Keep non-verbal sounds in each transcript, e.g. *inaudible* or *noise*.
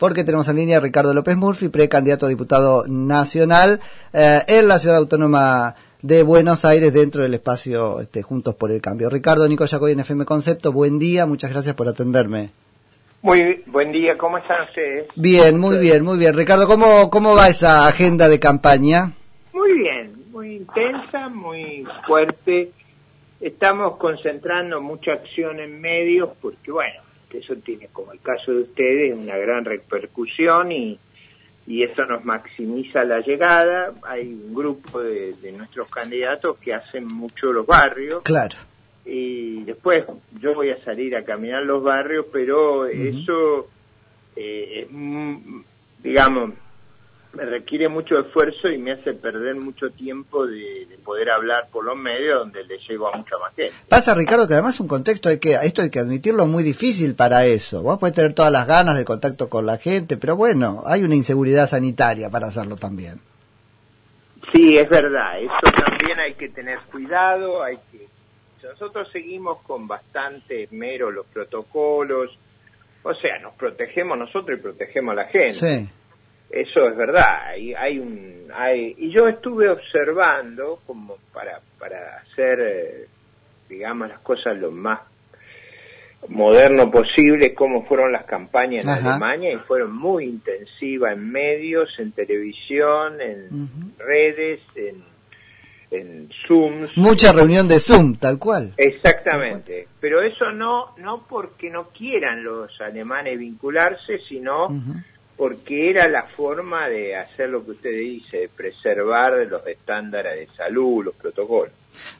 porque tenemos en línea a Ricardo López Murphy, precandidato a diputado nacional eh, en la ciudad autónoma de Buenos Aires dentro del espacio este, Juntos por el Cambio. Ricardo Nico Yacoy en FM Concepto, buen día, muchas gracias por atenderme. Muy buen día, ¿cómo están ustedes? Bien, muy bien, muy bien. Ricardo, ¿cómo, cómo va esa agenda de campaña? Muy bien, muy intensa, muy fuerte. Estamos concentrando mucha acción en medios porque, bueno, eso tiene, como el caso de ustedes, una gran repercusión y, y eso nos maximiza la llegada. Hay un grupo de, nuestros candidatos que hacen mucho los barrios. Claro. Y después yo voy a salir a caminar los barrios, pero eso, eh, digamos, me requiere mucho esfuerzo y me hace perder mucho tiempo de, poder hablar por los medios donde le llego a mucha más gente. Pasa, Ricardo, que además un contexto, hay que, esto hay que admitirlo, muy difícil para eso. Vos podés tener todas las ganas de contacto con la gente, pero bueno, hay una inseguridad sanitaria para hacerlo también. Sí, es verdad, eso también hay que tener cuidado, hay que... Nosotros seguimos con bastante mero los protocolos, o sea, nos protegemos nosotros y protegemos a la gente. Sí eso es verdad, hay, hay un, hay, y yo estuve observando como para, para hacer, eh, digamos, las cosas lo más moderno posible, cómo fueron las campañas en Alemania y fueron muy intensivas en medios, en televisión, en redes, en, en Zooms. Mucha reunión de Zoom, tal cual. Exactamente, pero eso no, no porque no quieran los alemanes vincularse, sino porque era la forma de hacer lo que usted dice, de preservar los estándares de salud, los protocolos.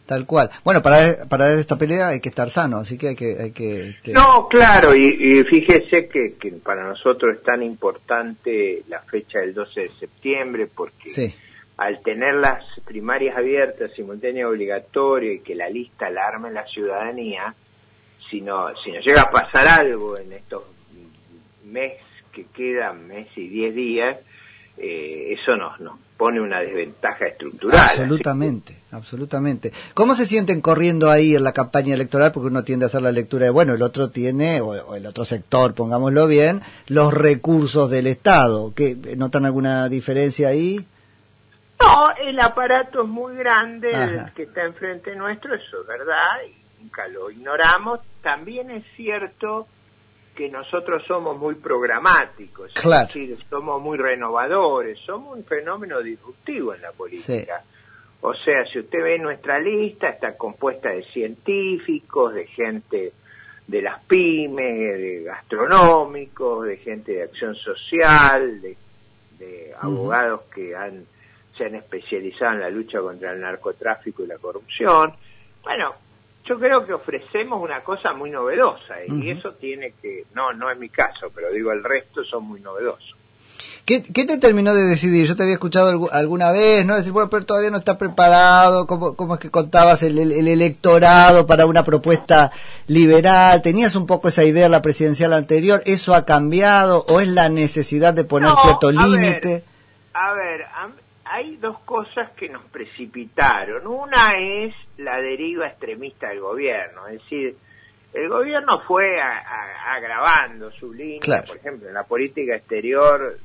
Tal cual. Bueno, para, para esta pelea hay que estar sano, así que hay que... Hay que este, No, claro, y, fíjese que, que, para nosotros es tan importante la fecha del 12 de septiembre, porque al tener las primarias abiertas, simultáneas obligatorias, y que la lista la arme la ciudadanía, si, no, si nos llega a pasar algo en estos meses que quedan mes y diez días, eh, eso nos, nos pone una desventaja estructural. Absolutamente, absolutamente. ¿Cómo se sienten corriendo ahí en la campaña electoral? Porque uno tiende a hacer la lectura de, bueno, el otro tiene, o, el otro sector, pongámoslo bien, los recursos del Estado. ¿Qué, ¿Notan alguna diferencia ahí? No, el aparato es muy grande, el que está enfrente nuestro, eso es verdad, y nunca lo ignoramos. También es cierto que nosotros somos muy programáticos, claro. es decir, somos muy renovadores, somos un fenómeno disruptivo en la política. O sea, si usted ve nuestra lista, está compuesta de científicos, de gente de las pymes, de gastronómicos, de gente de acción social, de, abogados que han, se han especializado en la lucha contra el narcotráfico y la corrupción. Bueno, yo creo que ofrecemos una cosa muy novedosa y eso tiene que, no, no es mi caso, pero digo, el resto son muy novedosos. ¿Qué, te terminó de decidir? Yo te había escuchado alguna vez, ¿no? Decir, bueno, pero todavía no está preparado, ¿cómo, cómo es que contabas el, electorado para una propuesta liberal? ¿Tenías un poco esa idea la presidencial anterior? ¿Eso ha cambiado o es la necesidad de poner cierto límite? A ver, a, hay dos cosas que nos precipitaron. Una es la deriva extremista del gobierno, es decir, el gobierno fue agravando su línea, por ejemplo, en la política exterior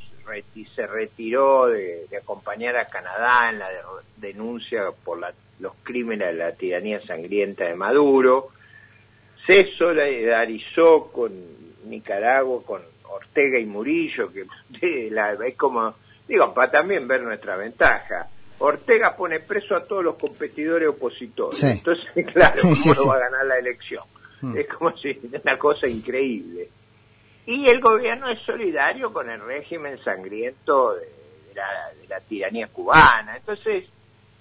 se retiró de, acompañar a Canadá en la denuncia por los crímenes de la tiranía sangrienta de Maduro, se solidarizó con Nicaragua, con Ortega y Murillo, que *laughs* es como digo, para también ver nuestra ventaja. Ortega pone preso a todos los competidores opositores. Entonces, *laughs* claro, ¿cómo va a ganar la elección? Mm. Es como si *laughs* una cosa increíble. Y el gobierno es solidario con el régimen sangriento de, la, tiranía cubana. Entonces,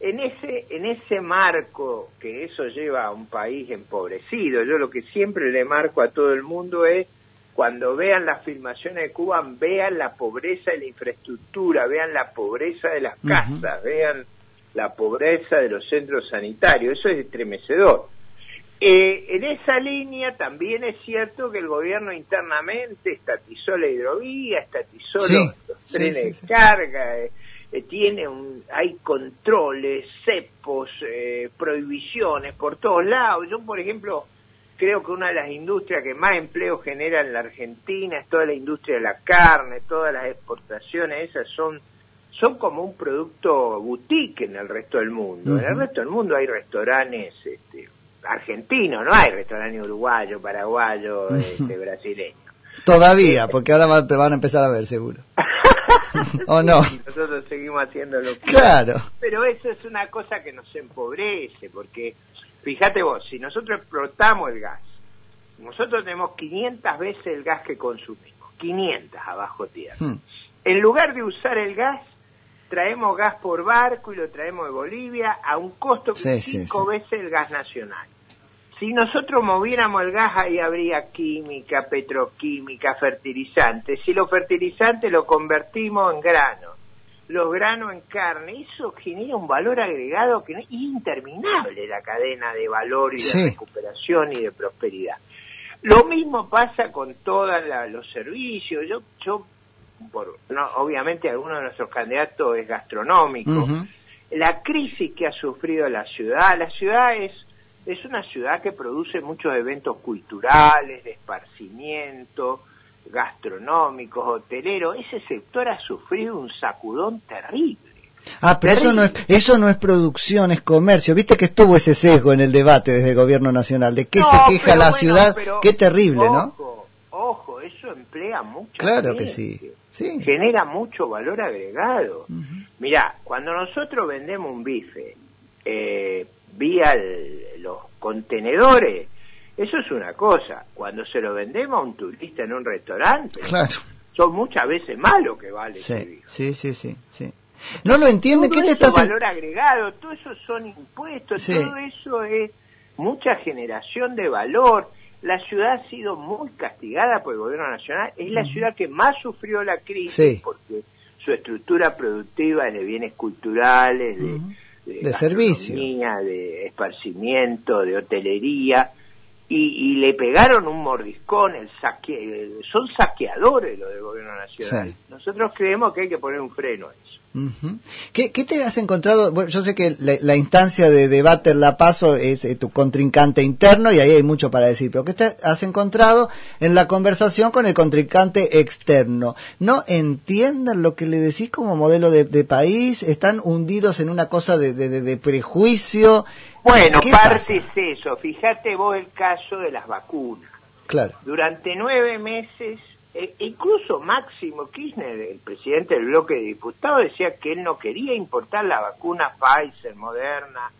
en ese, en ese marco que eso lleva a un país empobrecido, yo lo que siempre le marco a todo el mundo es cuando vean las filmaciones de Cuba, vean la pobreza de la infraestructura, vean la pobreza de las casas, vean la pobreza de los centros sanitarios. Eso es estremecedor. Eh, en esa línea también es cierto que el gobierno internamente estatizó la hidrovía, estatizó los, trenes de carga, eh, eh, tiene un, hay controles, cepos, prohibiciones por todos lados. Yo, por ejemplo, creo que una de las industrias que más empleo genera en la Argentina es toda la industria de la carne, todas las exportaciones, esas son son como un producto boutique en el resto del mundo. En el resto del mundo hay restaurantes este, argentinos, no hay restaurantes uruguayos, paraguayos, este, brasileños. Todavía, porque ahora te van a empezar a ver seguro. *laughs* ¿O no? nosotros seguimos haciendo lo que... Claro. Pero eso es una cosa que nos empobrece, porque fíjate vos, si nosotros explotamos el gas, nosotros tenemos 500 veces el gas que consumimos, 500 abajo tierra. Hmm. En lugar de usar el gas, traemos gas por barco y lo traemos de Bolivia a un costo que cinco veces el gas nacional. Si nosotros moviéramos el gas, ahí habría química, petroquímica, fertilizantes. Si los fertilizantes lo convertimos en grano, los granos en carne, eso genera un valor agregado que es interminable la cadena de valor y de recuperación y de prosperidad. Lo mismo pasa con todos los servicios. Yo, yo por, no, obviamente alguno de nuestros candidatos es gastronómico. La crisis que ha sufrido la ciudad, la ciudad es, es una ciudad que produce muchos eventos culturales, de esparcimiento, gastronómicos, hoteleros. Ese sector ha sufrido un sacudón terrible. Ah, pero eso no es eso no es producción, es comercio. Viste que estuvo ese sesgo en el debate desde el gobierno nacional de qué se queja la ciudad, qué terrible, ¿no? Ojo, eso emplea mucho. Claro que sí genera mucho valor agregado. Mira, cuando nosotros vendemos un bife eh, vía los contenedores, eso es una cosa. Cuando se lo vendemos a un turista en un restaurante, son muchas veces más lo que vale sí. Sí, sí, sí, sí. No lo entiende, ¿qué te estás valor agregado, todo eso son impuestos, todo eso es mucha generación de valor. La ciudad ha sido muy castigada por el gobierno nacional, es la ciudad que más sufrió la crisis porque su estructura productiva es de bienes culturales, de, de, servicio, de esparcimiento, de hotelería, y, le pegaron un mordiscón, el saque, son saqueadores los del gobierno nacional. Nosotros creemos que hay que poner un freno a eso. ¿Qué, te has encontrado? Bueno, yo sé que la, instancia de debate en La Paso es eh, tu contrincante interno y ahí hay mucho para decir, pero ¿qué te has encontrado en la conversación con el contrincante externo? ¿No entienden lo que le decís como modelo de, país? ¿Están hundidos en una cosa de, prejuicio? Bueno, parte es eso. Fíjate vos el caso de las vacunas. Claro. Durante nueve meses e incluso Máximo Kirchner, el presidente del bloque de diputados, decía que él no quería importar la vacuna Pfizer, Moderna,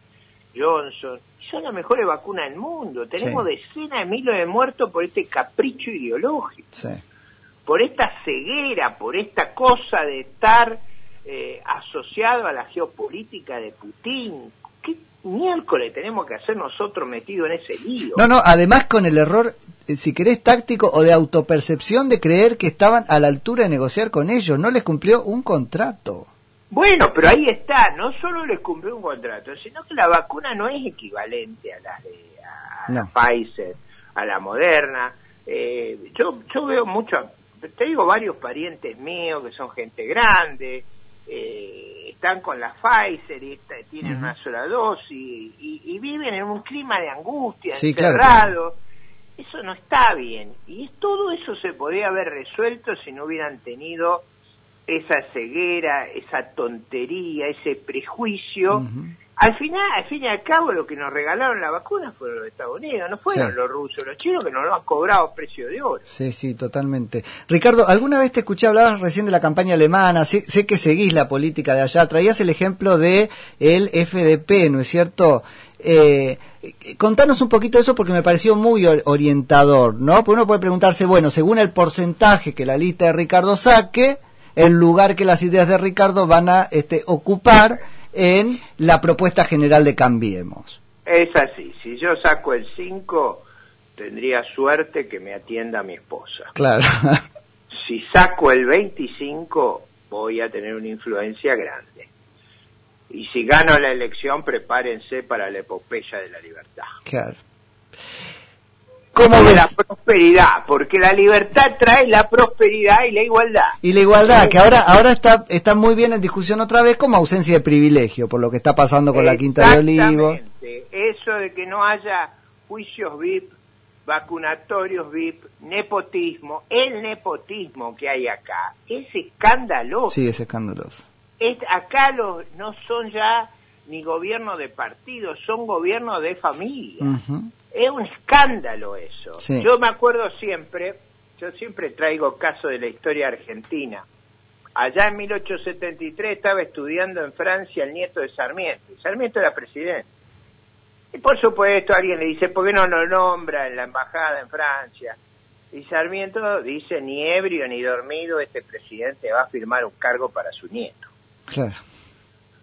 Johnson. Son las mejores vacunas del mundo. Tenemos decenas de miles de muertos por este capricho ideológico. Por esta ceguera, por esta cosa de estar eh, asociado a la geopolítica de Putin. ¿Qué miércoles tenemos que hacer nosotros metidos en ese lío? No, no, además con el error eh, si querés, táctico o de autopercepción de creer que estaban a la altura de negociar con ellos. No les cumplió un contrato. Bueno, pero ahí está. No solo les cumplió un contrato, sino que la vacuna no es equivalente a las de a Pfizer, a la Moderna. Eh, yo, yo veo mucho, te digo, varios parientes míos que son gente grande, eh, están con la Pfizer y tienen una sola dosis y, viven en un clima de angustia, sí, encerrados. Eso no está bien. Y todo eso se podría haber resuelto si no hubieran tenido esa ceguera, esa tontería, ese prejuicio. Al final, al fin y al cabo, lo que nos regalaron la vacuna fueron los Estados Unidos, no fueron los rusos, los chinos que nos lo han cobrado a precio de oro. Sí, sí, totalmente. Ricardo, ¿alguna vez te escuché, hablabas recién de la campaña alemana, sé, sé que seguís la política de allá, traías el ejemplo de el FDP, ¿no es cierto? Eh, contanos un poquito de eso porque me pareció muy orientador, ¿no? Porque uno puede preguntarse, bueno, según el porcentaje que la lista de Ricardo saque, el lugar que las ideas de Ricardo van a este, ocupar en la propuesta general de Cambiemos. Es así, si yo saco el 5, tendría suerte que me atienda mi esposa. Claro. *laughs* si saco el 25, voy a tener una influencia grande y si gano la elección, prepárense para la epopeya de la libertad. Claro. ¿Cómo de la prosperidad, porque la libertad trae la prosperidad y la igualdad. Y la igualdad, que ahora ahora está está muy bien en discusión otra vez como ausencia de privilegio, por lo que está pasando con la Quinta de Olivos. Eso de que no haya juicios VIP vacunatorios VIP, nepotismo, el nepotismo que hay acá, es escandaloso. Sí, es escandaloso. Es, acá los, no son ya ni gobierno de partido, son gobiernos de familia. Es un escándalo eso. Yo me acuerdo siempre, yo siempre traigo caso de la historia argentina. Allá en 1873 estaba estudiando en Francia el nieto de Sarmiento. Sarmiento era presidente. Y por supuesto alguien le dice, ¿por qué no lo nombra en la embajada en Francia? Y Sarmiento dice, ni ebrio ni dormido, este presidente va a firmar un cargo para su nieto. Claro.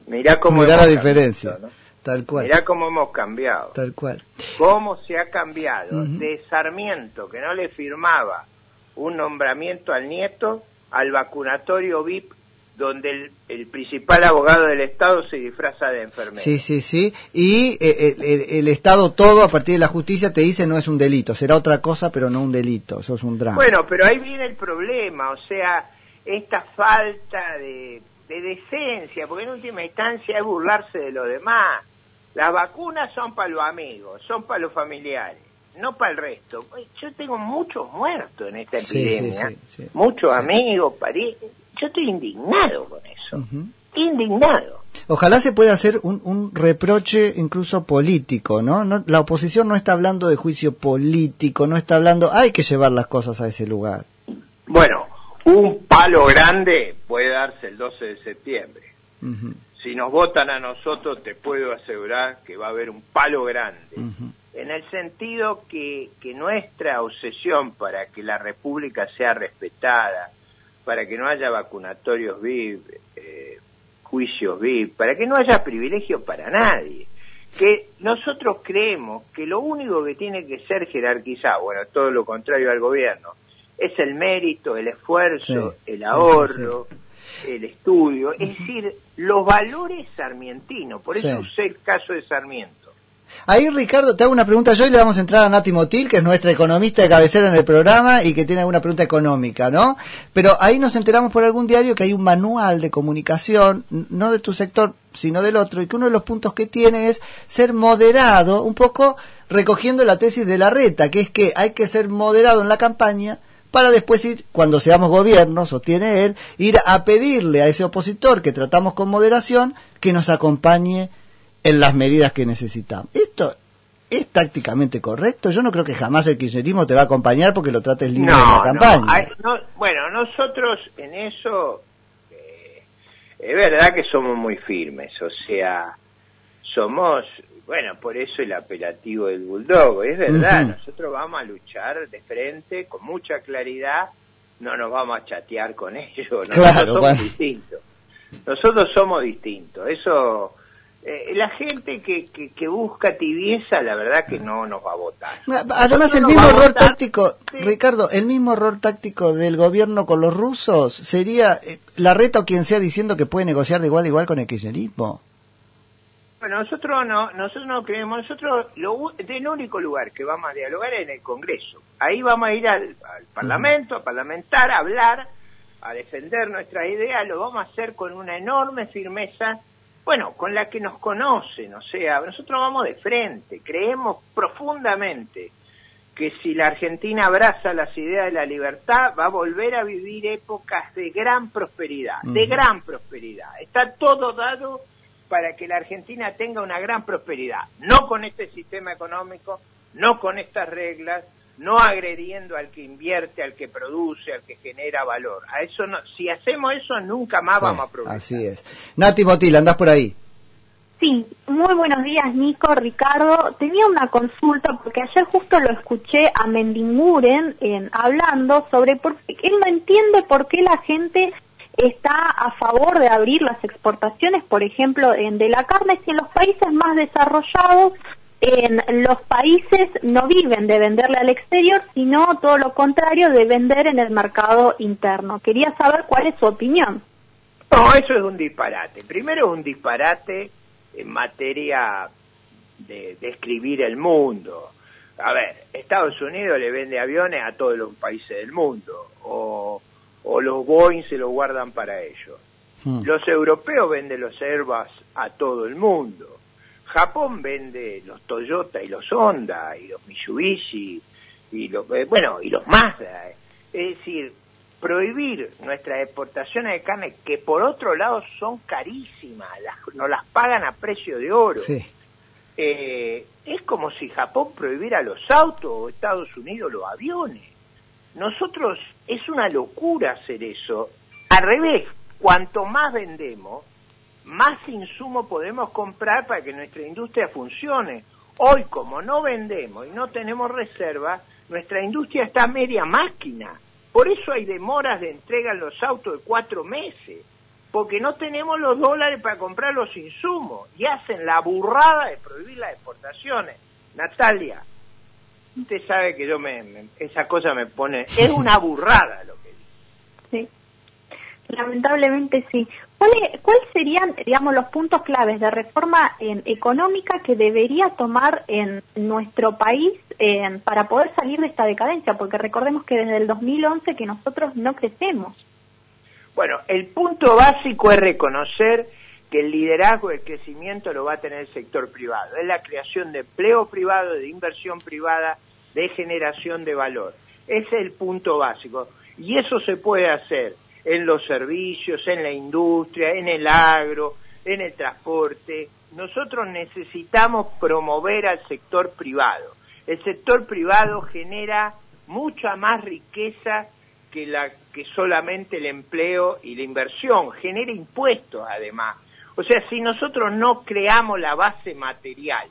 Mirá cómo Mirá la diferencia. Tal cual. Mirá cómo hemos cambiado. Tal cual. Cómo se ha cambiado de Sarmiento, que no le firmaba un nombramiento al nieto, al vacunatorio VIP donde el, principal abogado del Estado se disfraza de enfermero. Sí, sí, sí. Y eh, el, Estado todo, a partir de la justicia, te dice no es un delito, será otra cosa, pero no un delito, eso es un drama. Bueno, pero ahí viene el problema, o sea, esta falta de, de decencia, porque en última instancia es burlarse de lo demás. Las vacunas son para los amigos, son para los familiares, no para el resto. Yo tengo muchos muertos en esta epidemia, muchos amigos, parientes yo estoy indignado con eso. Indignado. Ojalá se pueda hacer un, reproche incluso político, ¿no? La oposición no está hablando de juicio político, no está hablando, hay que llevar las cosas a ese lugar. Bueno, un palo grande puede darse el 12 de septiembre. Si nos votan a nosotros, te puedo asegurar que va a haber un palo grande. En el sentido que, que nuestra obsesión para que la República sea respetada, para que no haya vacunatorios VIP, eh, juicios VIP, para que no haya privilegio para nadie. Que nosotros creemos que lo único que tiene que ser jerarquizado, bueno, todo lo contrario al gobierno, es el mérito, el esfuerzo, el ahorro, el estudio, es decir, los valores sarmientinos. Por eso usé el caso de Sarmiento Ahí, Ricardo, te hago una pregunta yo y le vamos a entrar a Nati Motil, que es nuestra economista de cabecera en el programa y que tiene alguna pregunta económica, ¿no? Pero ahí nos enteramos por algún diario que hay un manual de comunicación, no de tu sector, sino del otro, y que uno de los puntos que tiene es ser moderado, un poco recogiendo la tesis de la reta, que es que hay que ser moderado en la campaña para después ir, cuando seamos gobierno, sostiene él, ir a pedirle a ese opositor que tratamos con moderación que nos acompañe en las medidas que necesitamos. Esto es tácticamente correcto. Yo no creo que jamás el kirchnerismo te va a acompañar porque lo trates libre en la campaña. bueno, nosotros en eso eh, es verdad que somos muy firmes, o sea, somos, bueno, por eso el apelativo del bulldog, es verdad, nosotros vamos a luchar de frente con mucha claridad, no nos vamos a chatear con *laughs* ellos, nosotros somos distintos. Nosotros somos distintos, eso eh, la gente que, que, busca tibieza, la verdad que no nos va a votar. Además, el mismo error táctico, Ricardo, el mismo error táctico del gobierno con los rusos sería eh, la reta o quien sea diciendo que puede negociar de igual a igual con el kirchnerismo. Bueno, nosotros no, nosotros no creemos, nosotros lo, el único lugar que vamos a dialogar es en el Congreso. Ahí vamos a ir al, Parlamento, a parlamentar, a hablar, a defender nuestra idea, lo vamos a hacer con una enorme firmeza bueno, con la que nos conocen, o sea, nosotros vamos de frente, creemos profundamente que si la Argentina abraza las ideas de la libertad, va a volver a vivir épocas de gran prosperidad, de gran prosperidad. Está todo dado para que la Argentina tenga una gran prosperidad, no con este sistema económico, no con estas reglas, no agrediendo al que invierte, al que produce, al que genera valor. A eso no, si hacemos eso nunca más vamos a progresar. Así es. Nati Motil, andás por ahí. Sí, muy buenos días Nico, Ricardo. Tenía una consulta porque ayer justo lo escuché a Mendinguren en, hablando sobre por él no entiende por qué la gente está a favor de abrir las exportaciones, por ejemplo, en, de la carne, si en los países más desarrollados en los países no viven de venderle al exterior, sino todo lo contrario, de vender en el mercado interno. Quería saber cuál es su opinión. No, eso es un disparate. Primero es un disparate en materia de describir el mundo. A ver, Estados Unidos le vende aviones a todos los países del mundo, o, o los Boeing se los guardan para ellos. Hmm. Los europeos venden los Airbus a todo el mundo Japón vende los Toyota y los Honda y los Mitsubishi y los, eh, bueno, y los Mazda. Es decir, prohibir nuestras exportaciones de carne, que por otro lado son carísimas, las, nos las pagan a precio de oro. Eh, es como si Japón prohibiera los autos o Estados Unidos los aviones. Nosotros, es una locura hacer eso. Al revés, cuanto más vendemos, más insumo podemos comprar para que nuestra industria funcione. Hoy, como no vendemos y no tenemos reserva, nuestra industria está media máquina. Por eso hay demoras de entrega en los autos de cuatro meses, porque no tenemos los dólares para comprar los insumos y hacen la burrada de prohibir las exportaciones. Natalia, usted sabe que yo me, esa cosa me pone, es una burrada lo que dice. Sí, lamentablemente sí. ¿Cuáles serían, digamos, los puntos claves de reforma económica que debería tomar en nuestro país para poder salir de esta decadencia? Porque recordemos que desde el 2011 que nosotros no crecemos. Bueno, el punto básico es reconocer que el liderazgo del crecimiento lo va a tener el sector privado. Es la creación de empleo privado, de inversión privada, de generación de valor. Ese es el punto básico. Y eso se puede hacer en los servicios, en la industria, en el agro, en el transporte. Nosotros necesitamos promover al sector privado. El sector privado genera mucha más riqueza que, la, que solamente el empleo y la inversión, genera impuestos además. O sea, si nosotros no creamos la base material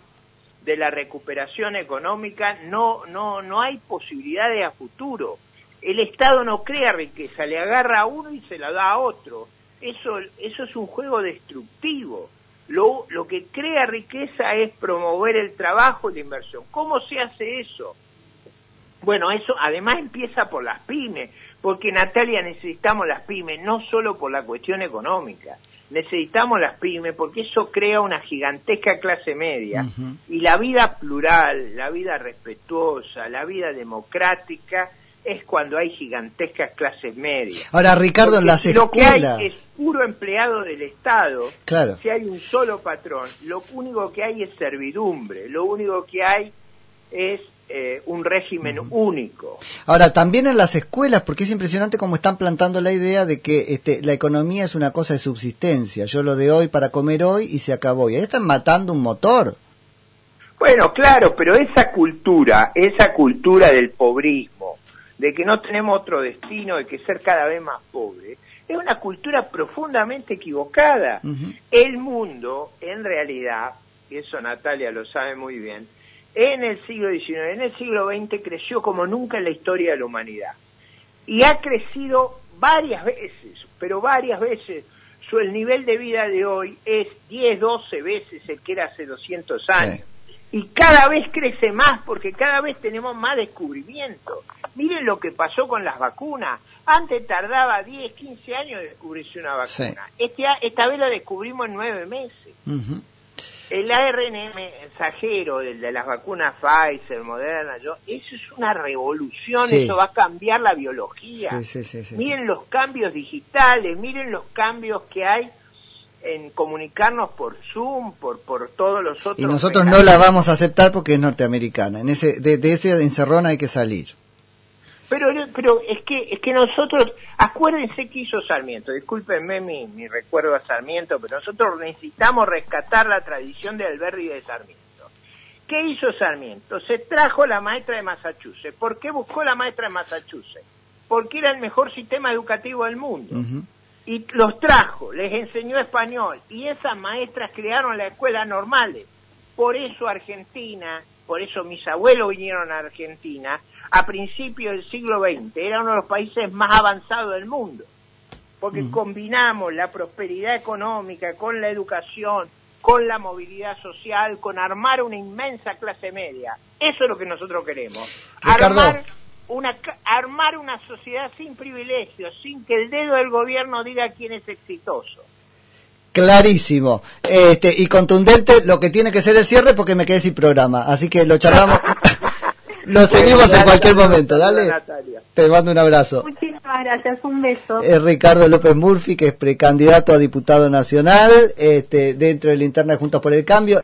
de la recuperación económica, no, no, no hay posibilidades a futuro el Estado no crea riqueza, le agarra a uno y se la da a otro. Eso, eso es un juego destructivo. Lo, lo que crea riqueza es promover el trabajo y la inversión. ¿Cómo se hace eso? Bueno, eso además empieza por las pymes, porque Natalia necesitamos las pymes, no solo por la cuestión económica, necesitamos las pymes porque eso crea una gigantesca clase media y la vida plural, la vida respetuosa, la vida democrática es cuando hay gigantescas clases medias. Ahora, Ricardo, en las escuelas... Lo que hay es puro empleado del Estado. Claro. Si hay un solo patrón, lo único que hay es servidumbre, lo único que hay es eh, un régimen único. Ahora, también en las escuelas, porque es impresionante cómo están plantando la idea de que este, la economía es una cosa de subsistencia. Yo lo de hoy para comer hoy y se acabó. Y ahí están matando un motor. Bueno, claro, pero esa cultura, esa cultura del pobrismo, de que no tenemos otro destino, de que ser cada vez más pobre, es una cultura profundamente equivocada. El mundo, en realidad, y eso Natalia lo sabe muy bien, en el siglo XIX, en el siglo XX creció como nunca en la historia de la humanidad. Y ha crecido varias veces, pero varias veces. Su, el nivel de vida de hoy es 10, 12 veces el que era hace 200 años y cada vez crece más porque cada vez tenemos más descubrimiento. Miren lo que pasó con las vacunas. Antes tardaba 10, 15 años descubrirse una vacuna. Este, esta vez la descubrimos en nueve meses. El ARN mensajero de, de, las vacunas Pfizer, Moderna, yo, eso es una revolución, eso va a cambiar la biología. miren los cambios digitales, miren los cambios que hay en comunicarnos por Zoom, por, por todos los otros. Y nosotros no la vamos a aceptar porque es norteamericana. En ese, de, de ese encerrón hay que salir. Pero, pero es que es que nosotros, acuérdense que hizo Sarmiento, discúlpenme mi, mi recuerdo a Sarmiento, pero nosotros necesitamos rescatar la tradición de Alberti y de Sarmiento. ¿Qué hizo Sarmiento? Se trajo la maestra de Massachusetts. ¿Por qué buscó la maestra de Massachusetts? Porque era el mejor sistema educativo del mundo y los trajo, les enseñó español y esas maestras crearon las escuelas normales. Por eso Argentina, por eso mis abuelos vinieron a Argentina a principios del siglo XX, era uno de los países más avanzados del mundo, porque combinamos la prosperidad económica con la educación, con la movilidad social, con armar una inmensa clase media. Eso es lo que nosotros queremos. Armar una, armar una sociedad sin privilegios, sin que el dedo del gobierno diga quién es exitoso. Clarísimo. Este, y contundente lo que tiene que ser el cierre porque me quedé sin programa. Así que lo charlamos. Lo seguimos en cualquier momento. Dale. Te mando un abrazo. Muchísimas gracias. Un beso. Es Ricardo López Murphy, que es precandidato a diputado nacional este, dentro de la interna Juntos por el Cambio.